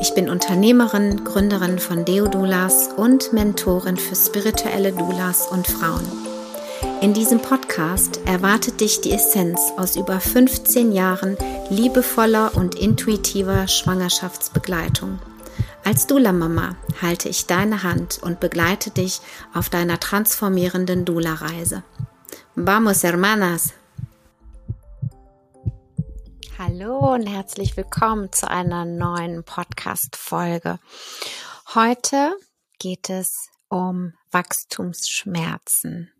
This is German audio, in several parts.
Ich bin Unternehmerin, Gründerin von Deodulas und Mentorin für spirituelle Doulas und Frauen. In diesem Podcast erwartet dich die Essenz aus über 15 Jahren liebevoller und intuitiver Schwangerschaftsbegleitung. Als Dula-Mama halte ich deine Hand und begleite dich auf deiner transformierenden Dula-Reise. Vamos, hermanas! Hallo und herzlich willkommen zu einer neuen Podcast-Folge. Heute geht es um Wachstumsschmerzen.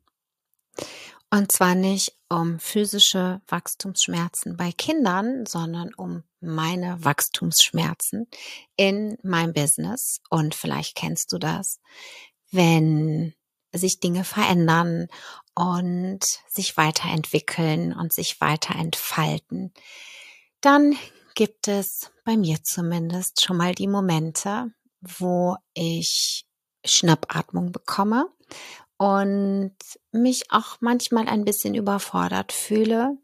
Und zwar nicht um physische Wachstumsschmerzen bei Kindern, sondern um meine Wachstumsschmerzen in meinem Business. Und vielleicht kennst du das, wenn sich Dinge verändern und sich weiterentwickeln und sich weiter entfalten dann gibt es bei mir zumindest schon mal die Momente, wo ich Schnappatmung bekomme und mich auch manchmal ein bisschen überfordert fühle.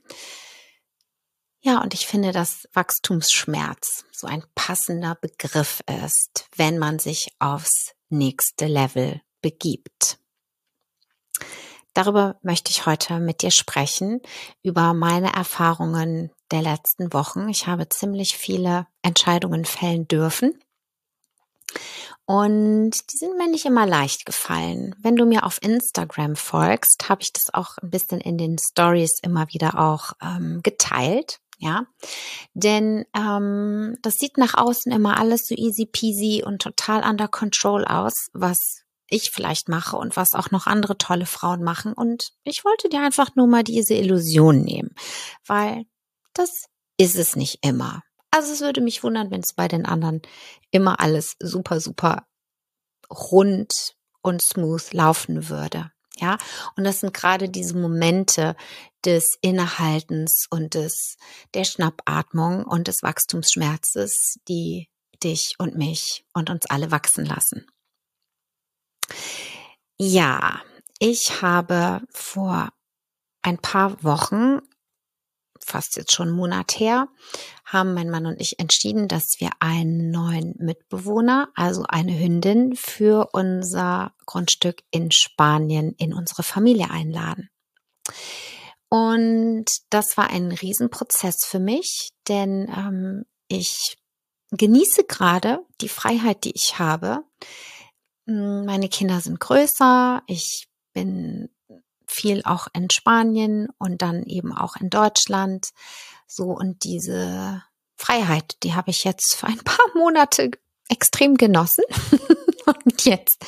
Ja, und ich finde, dass Wachstumsschmerz so ein passender Begriff ist, wenn man sich aufs nächste Level begibt. Darüber möchte ich heute mit dir sprechen, über meine Erfahrungen der letzten Wochen. Ich habe ziemlich viele Entscheidungen fällen dürfen. Und die sind mir nicht immer leicht gefallen. Wenn du mir auf Instagram folgst, habe ich das auch ein bisschen in den Stories immer wieder auch ähm, geteilt. Ja, denn ähm, das sieht nach außen immer alles so easy peasy und total under control aus, was ich vielleicht mache und was auch noch andere tolle Frauen machen. Und ich wollte dir einfach nur mal diese Illusion nehmen, weil das ist es nicht immer. Also es würde mich wundern, wenn es bei den anderen immer alles super, super rund und smooth laufen würde. Ja, und das sind gerade diese Momente des Innehaltens und des, der Schnappatmung und des Wachstumsschmerzes, die dich und mich und uns alle wachsen lassen. Ja, ich habe vor ein paar Wochen fast jetzt schon einen Monat her, haben mein Mann und ich entschieden, dass wir einen neuen Mitbewohner, also eine Hündin, für unser Grundstück in Spanien in unsere Familie einladen. Und das war ein Riesenprozess für mich, denn ähm, ich genieße gerade die Freiheit, die ich habe. Hm, meine Kinder sind größer, ich bin viel auch in Spanien und dann eben auch in Deutschland. So und diese Freiheit, die habe ich jetzt für ein paar Monate extrem genossen. und jetzt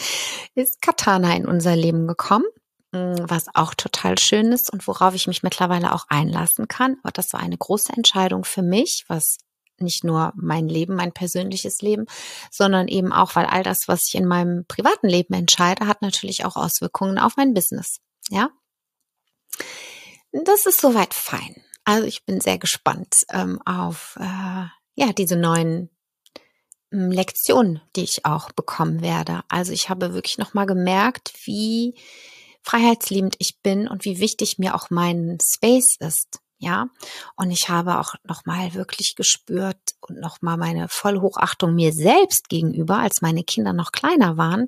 ist Katana in unser Leben gekommen, mm, was auch total schön ist und worauf ich mich mittlerweile auch einlassen kann. Aber das war eine große Entscheidung für mich, was nicht nur mein Leben, mein persönliches Leben, sondern eben auch, weil all das, was ich in meinem privaten Leben entscheide, hat natürlich auch Auswirkungen auf mein Business. Ja. Das ist soweit fein. Also ich bin sehr gespannt ähm, auf äh, ja diese neuen ähm, Lektionen, die ich auch bekommen werde. Also ich habe wirklich noch mal gemerkt, wie freiheitsliebend ich bin und wie wichtig mir auch mein Space ist ja. Und ich habe auch nochmal wirklich gespürt und nochmal meine Vollhochachtung mir selbst gegenüber, als meine Kinder noch kleiner waren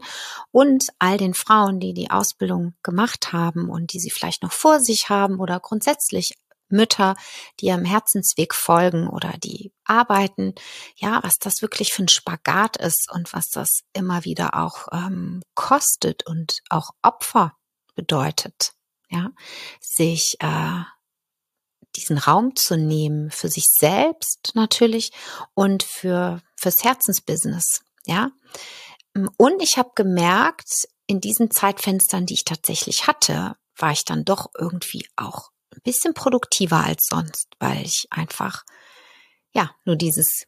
und all den Frauen, die die Ausbildung gemacht haben und die sie vielleicht noch vor sich haben oder grundsätzlich Mütter, die ihrem Herzensweg folgen oder die arbeiten, ja, was das wirklich für ein Spagat ist und was das immer wieder auch ähm, kostet und auch Opfer bedeutet, ja, sich äh, diesen Raum zu nehmen für sich selbst natürlich und für fürs Herzensbusiness, ja. Und ich habe gemerkt, in diesen Zeitfenstern, die ich tatsächlich hatte, war ich dann doch irgendwie auch ein bisschen produktiver als sonst, weil ich einfach ja nur dieses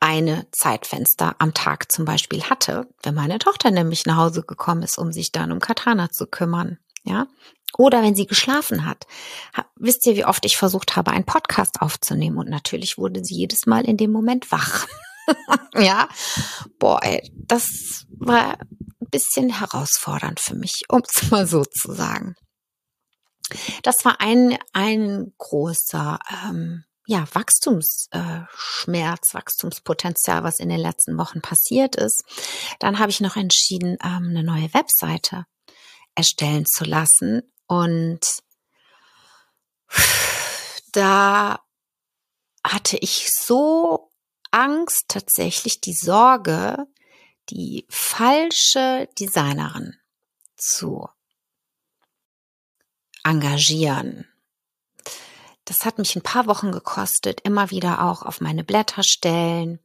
eine Zeitfenster am Tag zum Beispiel hatte, wenn meine Tochter nämlich nach Hause gekommen ist, um sich dann um Katana zu kümmern, ja. Oder wenn sie geschlafen hat. Wisst ihr, wie oft ich versucht habe, einen Podcast aufzunehmen? Und natürlich wurde sie jedes Mal in dem Moment wach. ja, boah, ey, das war ein bisschen herausfordernd für mich, um es mal so zu sagen. Das war ein, ein großer ähm, ja, Wachstumsschmerz, äh, Wachstumspotenzial, was in den letzten Wochen passiert ist. Dann habe ich noch entschieden, ähm, eine neue Webseite erstellen zu lassen. Und da hatte ich so Angst, tatsächlich die Sorge, die falsche Designerin zu engagieren. Das hat mich ein paar Wochen gekostet, immer wieder auch auf meine Blätter stellen.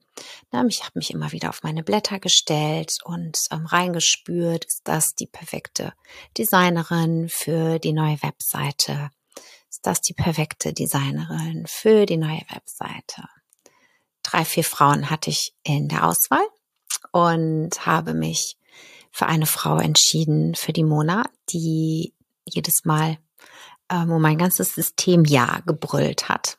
Na, ich habe mich immer wieder auf meine Blätter gestellt und ähm, reingespürt, ist das die perfekte Designerin für die neue Webseite? Ist das die perfekte Designerin für die neue Webseite? Drei, vier Frauen hatte ich in der Auswahl und habe mich für eine Frau entschieden, für die Mona, die jedes Mal äh, wo mein ganzes System Ja gebrüllt hat.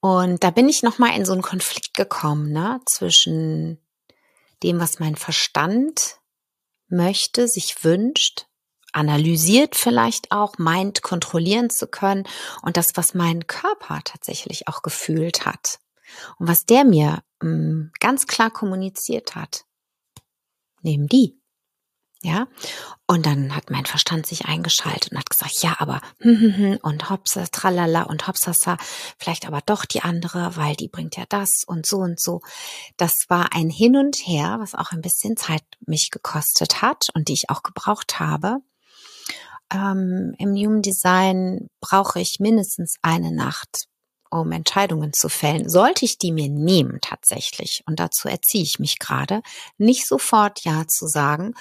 Und da bin ich nochmal in so einen Konflikt gekommen, ne, zwischen dem, was mein Verstand möchte, sich wünscht, analysiert vielleicht auch, meint kontrollieren zu können und das, was mein Körper tatsächlich auch gefühlt hat und was der mir mh, mm, ganz klar kommuniziert hat. Nehmen die. Ja, und dann hat mein Verstand sich eingeschaltet und hat gesagt, ja, aber hm, hm, hm, und hopsa, tralala und hopsasa, vielleicht aber doch die andere, weil die bringt ja das und so und so. Das war ein Hin und Her, was auch ein bisschen Zeit mich gekostet hat und die ich auch gebraucht habe. Ähm, Im Human Design brauche ich mindestens eine Nacht, um Entscheidungen zu fällen. Sollte ich die mir nehmen tatsächlich, und dazu erziehe ich mich gerade, nicht sofort Ja zu sagen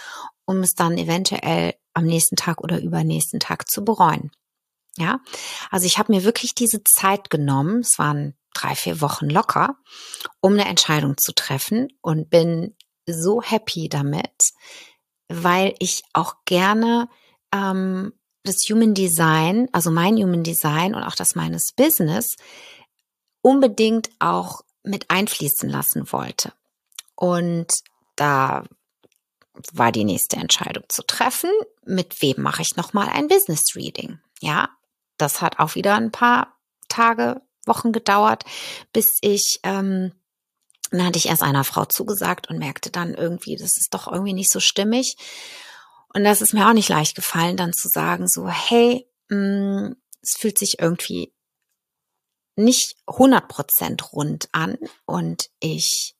um es dann eventuell am nächsten Tag oder übernächsten Tag zu bereuen. Ja, also ich habe mir wirklich diese Zeit genommen, es waren drei, vier Wochen locker, um eine Entscheidung zu treffen und bin so happy damit, weil ich auch gerne ähm, das Human Design, also mein Human Design und auch das meines Business unbedingt auch mit einfließen lassen wollte. Und da war die nächste Entscheidung zu treffen. Mit wem mache ich nochmal ein Business Reading? Ja, das hat auch wieder ein paar Tage, Wochen gedauert, bis ich, ähm, dann hatte ich erst einer Frau zugesagt und merkte dann irgendwie, das ist doch irgendwie nicht so stimmig. Und das ist mir auch nicht leicht gefallen, dann zu sagen, so, hey, mh, mm, es fühlt sich irgendwie nicht 100% rund an und ich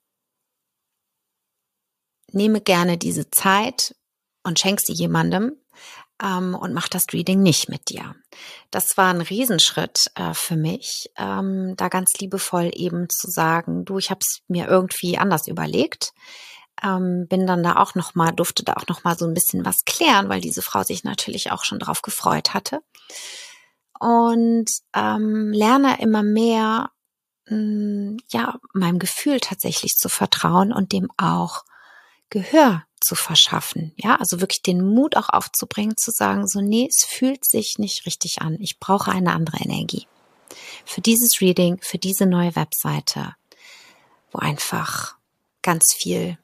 nehme gerne diese Zeit und schenk sie jemandem ähm, und mach das Reading nicht mit dir. Das war ein Riesenschritt äh, für mich, ähm, da ganz liebevoll eben zu sagen, du, ich habe es mir irgendwie anders überlegt. Ähm, bin dann da auch noch mal durfte da auch noch mal so ein bisschen was klären, weil diese Frau sich natürlich auch schon drauf gefreut hatte und ähm, lerne immer mehr mh, mm, ja meinem Gefühl tatsächlich zu vertrauen und dem auch Gehör zu verschaffen. Ja, also wirklich den Mut auch aufzubringen, zu sagen, so, nee, es fühlt sich nicht richtig an. Ich brauche eine andere Energie. Für dieses Reading, für diese neue Webseite, wo einfach ganz viel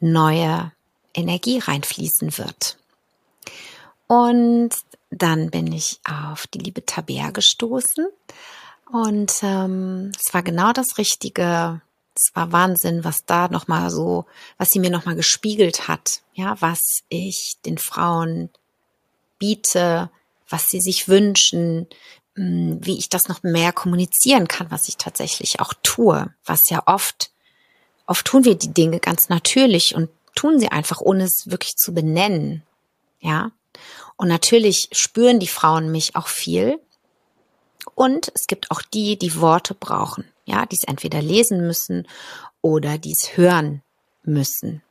neue Energie reinfließen wird. Und dann bin ich auf die liebe Tabea gestoßen. Und ähm, es war genau das Richtige, es war Wahnsinn, was da nochmal so, was sie mir nochmal gespiegelt hat, ja, was ich den Frauen biete, was sie sich wünschen, hm, wie ich das noch mehr kommunizieren kann, was ich tatsächlich auch tue, was ja oft, oft tun wir die Dinge ganz natürlich und tun sie einfach, ohne es wirklich zu benennen, ja. Und natürlich spüren die Frauen mich auch viel. Und es gibt auch die, die Worte brauchen ja, die es entweder lesen müssen oder die es hören müssen.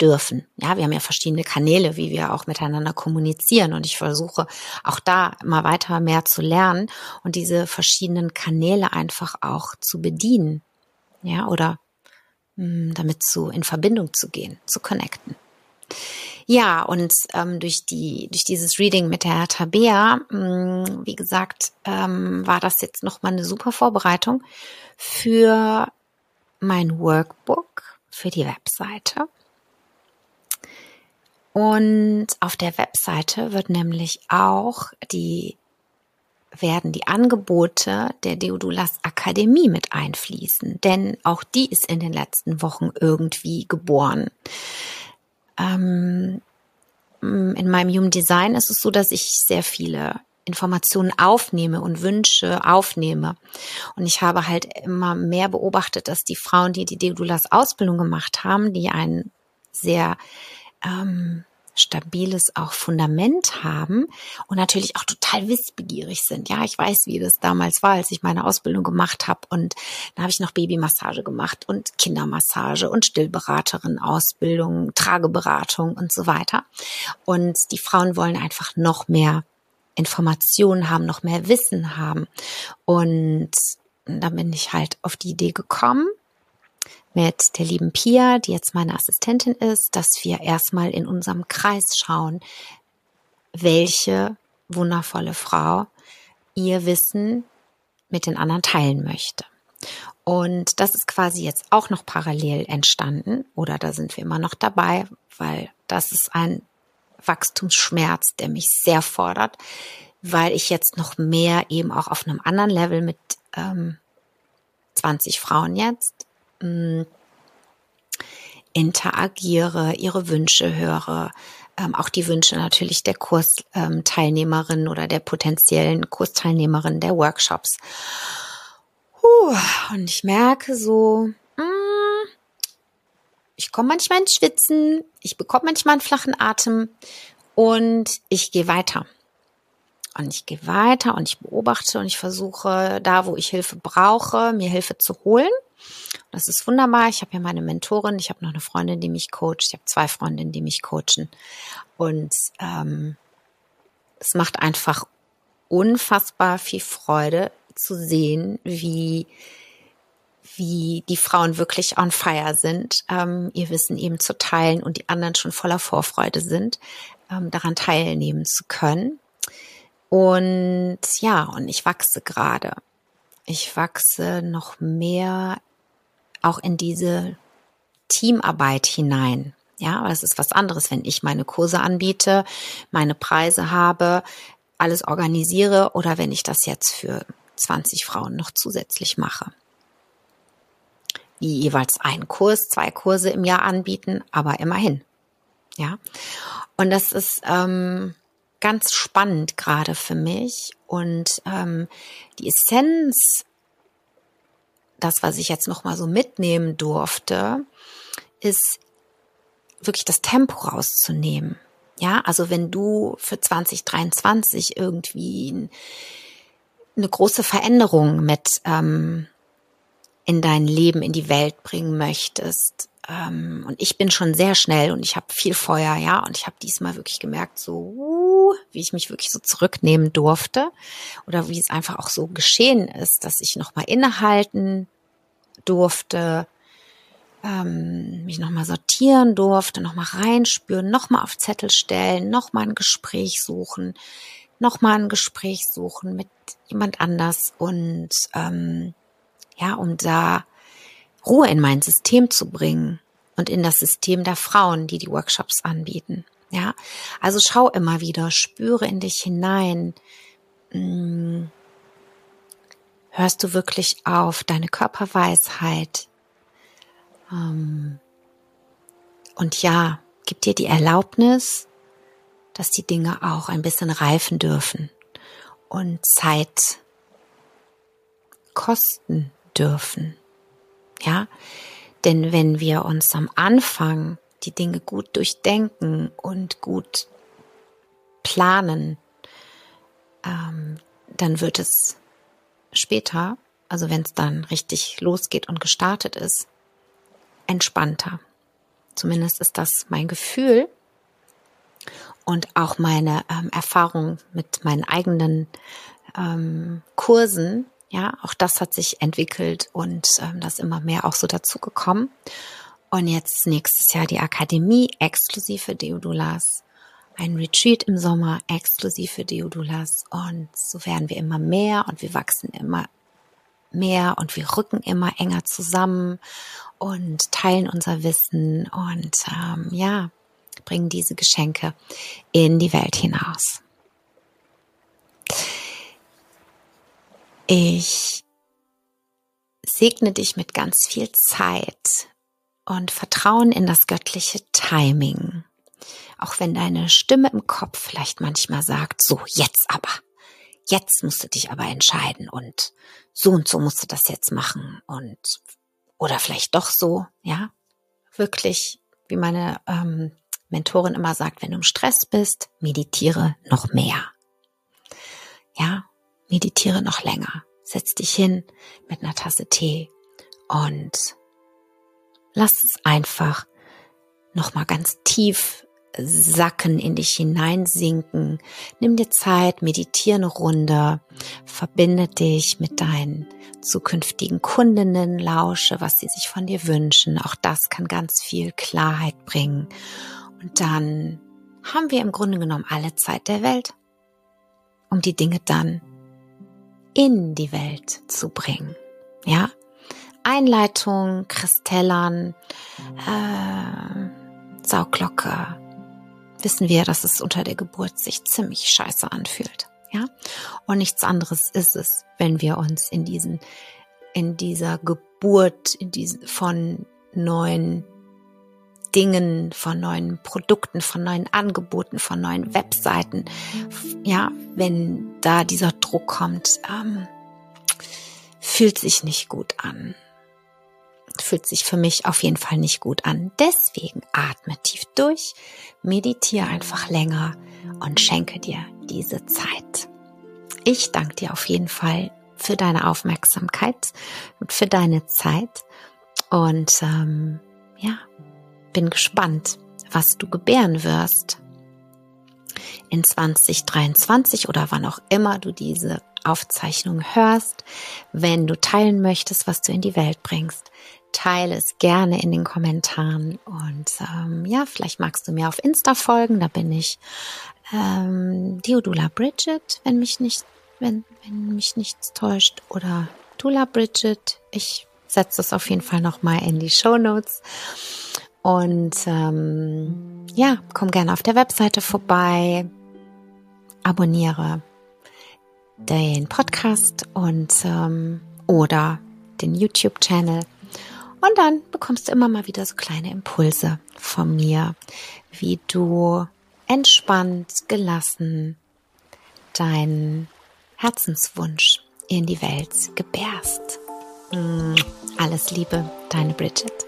dürfen. Ja, wir haben ja verschiedene Kanäle, wie wir auch miteinander kommunizieren und ich versuche auch da immer weiter mehr zu lernen und diese verschiedenen Kanäle einfach auch zu bedienen. Ja, oder damit zu in Verbindung zu gehen, zu connecten. Ja, und ähm, durch die durch dieses Reading mit der Tabea, mh, hm, wie gesagt, ähm, war das jetzt noch mal eine super Vorbereitung für mein Workbook für die Webseite. Und auf der Webseite wird nämlich auch die werden die Angebote der Deodulas Akademie mit einfließen, denn auch die ist in den letzten Wochen irgendwie geboren. Ähm, in meinem Human Design ist es so, dass ich sehr viele Informationen aufnehme und Wünsche aufnehme. Und ich habe halt immer mehr beobachtet, dass die Frauen, die die Deodulas Ausbildung gemacht haben, die ein sehr ähm, stabiles auch Fundament haben und natürlich auch total wissbegierig sind. Ja, ich weiß, wie das damals war, als ich meine Ausbildung gemacht habe und da habe ich noch Babymassage gemacht und Kindermassage und Stillberaterin Ausbildung, Trageberatung und so weiter. Und die Frauen wollen einfach noch mehr Informationen haben, noch mehr Wissen haben. Und da bin ich halt auf die Idee gekommen, mit der lieben Pia, die jetzt meine Assistentin ist, dass wir erstmal in unserem Kreis schauen, welche wundervolle Frau ihr Wissen mit den anderen teilen möchte. Und das ist quasi jetzt auch noch parallel entstanden oder da sind wir immer noch dabei, weil das ist ein Wachstumsschmerz, der mich sehr fordert, weil ich jetzt noch mehr eben auch auf einem anderen Level mit ähm, 20 Frauen jetzt mh, mm, interagiere, ihre Wünsche höre, ähm, auch die Wünsche natürlich der Kursteilnehmerin oder der potenziellen Kursteilnehmerin der Workshops. Puh, und ich merke so, mh, mm, ich komme manchmal ins Schwitzen, ich bekomme manchmal einen flachen Atem und ich gehe weiter. Und ich gehe weiter und ich beobachte und ich versuche da, wo ich Hilfe brauche, mir Hilfe zu holen. Das ist wunderbar. Ich habe ja meine Mentorin, ich habe noch eine Freundin, die mich coacht. Ich habe zwei Freundinnen, die mich coachen. Und ähm, es macht einfach unfassbar viel Freude zu sehen, wie wie die Frauen wirklich on fire sind, ähm, ihr Wissen eben zu teilen und die anderen schon voller Vorfreude sind, ähm, daran teilnehmen zu können. Und ja, und ich wachse gerade. Ich wachse noch mehr auch in diese Teamarbeit hinein. Ja, aber es ist was anderes, wenn ich meine Kurse anbiete, meine Preise habe, alles organisiere oder wenn ich das jetzt für 20 Frauen noch zusätzlich mache. Die jeweils einen Kurs, zwei Kurse im Jahr anbieten, aber immerhin. Ja. Und das ist ähm, ganz spannend gerade für mich. Und ähm, die Essenz das, was ich jetzt noch mal so mitnehmen durfte, ist wirklich das Tempo rauszunehmen. Ja, also wenn du für 2023 irgendwie eine große Veränderung mit ähm, in dein Leben, in die Welt bringen möchtest, ähm, und ich bin schon sehr schnell und ich habe viel Feuer, ja, und ich habe diesmal wirklich gemerkt, so wie ich mich wirklich so zurücknehmen durfte oder wie es einfach auch so geschehen ist, dass ich nochmal innehalten durfte, ähm, mich nochmal sortieren durfte, nochmal reinspüren, nochmal auf Zettel stellen, nochmal ein Gespräch suchen, nochmal ein Gespräch suchen mit jemand anders und ähm, ja, um da Ruhe in mein System zu bringen und in das System der Frauen, die die Workshops anbieten. Ja, also schau immer wieder, spüre in dich hinein. Hm, hörst du wirklich auf deine Körperweisheit? Ähm, und ja, gib dir die Erlaubnis, dass die Dinge auch ein bisschen reifen dürfen und Zeit kosten dürfen. Ja, denn wenn wir uns am Anfang die Dinge gut durchdenken und gut planen, ähm, dann wird es später, also wenn es dann richtig losgeht und gestartet ist, entspannter. Zumindest ist das mein Gefühl und auch meine ähm, Erfahrung mit meinen eigenen ähm, Kursen. Ja, auch das hat sich entwickelt und ähm, das immer mehr auch so dazu gekommen. Und jetzt nächstes Jahr die Akademie exklusiv für Deodulas. Ein Retreat im Sommer exklusiv für Deodulas. Und so werden wir immer mehr und wir wachsen immer mehr und wir rücken immer enger zusammen und teilen unser Wissen und ähm, ja, bringen diese Geschenke in die Welt hinaus. Ich segne dich mit ganz viel Zeit und Vertrauen in das göttliche Timing. Auch wenn deine Stimme im Kopf vielleicht manchmal sagt, so jetzt aber, jetzt musst du dich aber entscheiden und so und so musst du das jetzt machen und oder vielleicht doch so, ja, wirklich, wie meine ähm, Mentorin immer sagt, wenn du im Stress bist, meditiere noch mehr. Ja, meditiere noch länger. Setz dich hin mit einer Tasse Tee und lass es einfach nochmal ganz tief sacken, in dich hineinsinken. Nimm dir Zeit, meditiere eine Runde, verbinde dich mit deinen zukünftigen Kundinnen, lausche, was sie sich von dir wünschen. Auch das kann ganz viel Klarheit bringen. Und dann haben wir im Grunde genommen alle Zeit der Welt, um die Dinge dann in die Welt zu bringen. Ja, Einleitung, Kristellern, äh, Sauglocke, wissen wir, dass es unter der Geburt sich ziemlich scheiße anfühlt. Ja, und nichts anderes ist es, wenn wir uns in diesen, in dieser Geburt, in diesen, von neuen Dingen, von neuen Produkten, von neuen Angeboten, von neuen Webseiten, ja, wenn da dieser Druck kommt, ähm, fühlt sich nicht gut an fühlt sich für mich auf jeden Fall nicht gut an. Deswegen atme tief durch, meditiere einfach länger und schenke dir diese Zeit. Ich danke dir auf jeden Fall für deine Aufmerksamkeit und für deine Zeit und ähm, ja, bin gespannt, was du gebären wirst in 2023 oder wann auch immer du diese Aufzeichnung hörst, wenn du teilen möchtest, was du in die Welt bringst, teile es gerne in den Kommentaren. Und ähm, ja, vielleicht magst du mir auf Insta folgen. Da bin ich ähm, Diodula Bridget, wenn mich nicht, wenn, wenn mich nichts täuscht. Oder Dula Bridget. Ich setze es auf jeden Fall nochmal in die Show Notes. Und ähm, ja, komm gerne auf der Webseite vorbei. Abonniere den Podcast und ähm, oder den YouTube-Channel und dann bekommst du immer mal wieder so kleine Impulse von mir, wie du entspannt, gelassen deinen Herzenswunsch in die Welt gebärst. Mm, alles Liebe, deine Bridget.